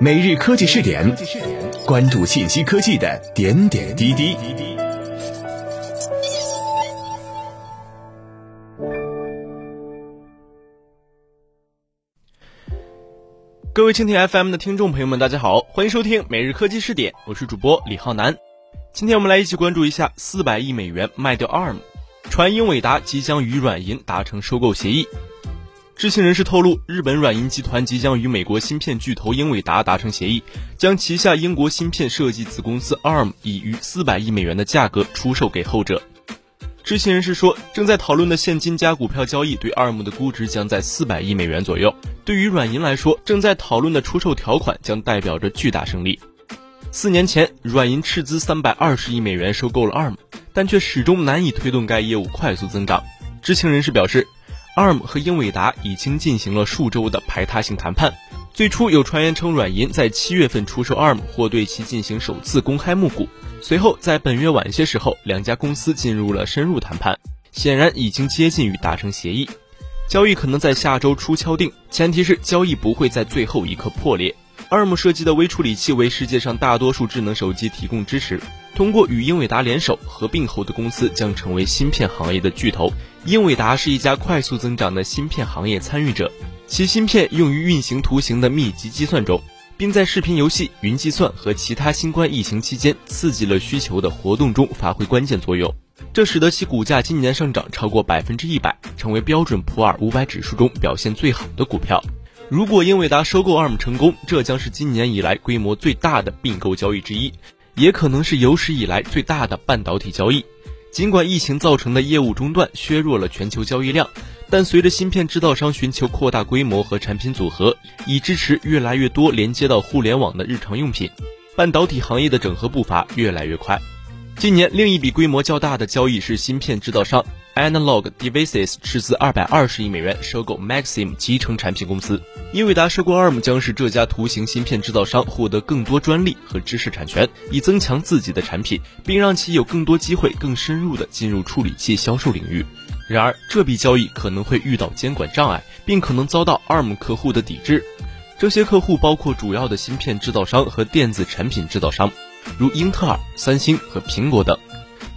每日科技试点，关注信息科技的点点滴滴。各位蜻蜓 FM 的听众朋友们，大家好，欢迎收听每日科技试点，我是主播李浩南。今天我们来一起关注一下四百亿美元卖掉 ARM，传英伟达即将与软银达成收购协议。知情人士透露，日本软银集团即将与美国芯片巨头英伟达达成协议，将旗下英国芯片设计子公司 ARM 以逾四百亿美元的价格出售给后者。知情人士说，正在讨论的现金加股票交易对 ARM 的估值将在四百亿美元左右。对于软银来说，正在讨论的出售条款将代表着巨大胜利。四年前，软银斥资三百二十亿美元收购了 ARM，但却始终难以推动该业务快速增长。知情人士表示，ARM 和英伟达已经进行了数周的排他性谈判。最初有传言称，软银在七月份出售 ARM 或对其进行首次公开募股。随后，在本月晚些时候，两家公司进入了深入谈判，显然已经接近于达成协议。交易可能在下周初敲定，前提是交易不会在最后一刻破裂。ARM 设计的微处理器为世界上大多数智能手机提供支持。通过与英伟达联手合并后的公司将成为芯片行业的巨头。英伟达是一家快速增长的芯片行业参与者，其芯片用于运行图形的密集计算中，并在视频游戏、云计算和其他新冠疫情期间刺激了需求的活动中发挥关键作用。这使得其股价今年上涨超过百分之一百，成为标准普尔五百指数中表现最好的股票。如果英伟达收购 ARM 成功，这将是今年以来规模最大的并购交易之一，也可能是有史以来最大的半导体交易。尽管疫情造成的业务中断削弱了全球交易量，但随着芯片制造商寻求扩大规模和产品组合，以支持越来越多连接到互联网的日常用品，半导体行业的整合步伐越来越快。今年另一笔规模较大的交易是芯片制造商 Analog Devices 斥资二百二十亿美元收购 Maxim 集成产品公司。英伟达收购 ARM 将使这家图形芯片制造商获得更多专利和知识产权，以增强自己的产品，并让其有更多机会更深入地进入处理器销售领域。然而，这笔交易可能会遇到监管障碍，并可能遭到 ARM 客户的抵制。这些客户包括主要的芯片制造商和电子产品制造商。如英特尔、三星和苹果等。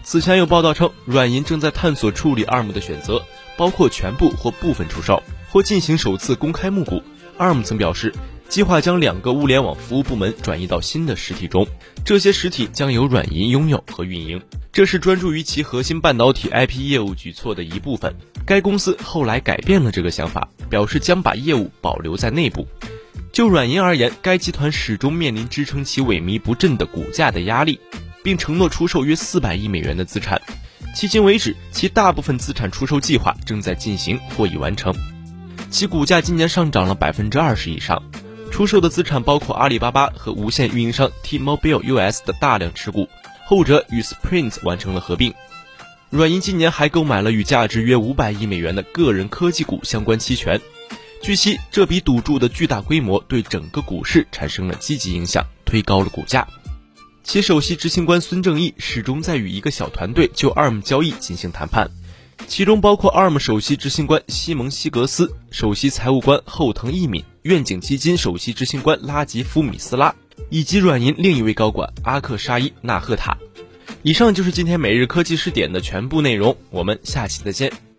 此前有报道称，软银正在探索处理 ARM 的选择，包括全部或部分出售，或进行首次公开募股。ARM 曾表示，计划将两个物联网服务部门转移到新的实体中，这些实体将由软银拥有和运营。这是专注于其核心半导体 IP 业务举措的一部分。该公司后来改变了这个想法，表示将把业务保留在内部。就软银而言，该集团始终面临支撑其萎靡不振的股价的压力，并承诺出售约四百亿美元的资产。迄今为止，其大部分资产出售计划正在进行或已完成。其股价今年上涨了百分之二十以上。出售的资产包括阿里巴巴和无线运营商 T-Mobile US 的大量持股，后者与 Sprint 完成了合并。软银今年还购买了与价值约五百亿美元的个人科技股相关期权。据悉，这笔赌注的巨大规模对整个股市产生了积极影响，推高了股价。其首席执行官孙正义始终在与一个小团队就 ARM 交易进行谈判，其中包括 ARM 首席执行官西蒙西格斯、首席财务官后藤义敏、愿景基金首席执行官拉吉夫米斯拉，以及软银另一位高管阿克沙伊纳赫塔。以上就是今天每日科技视点的全部内容，我们下期再见。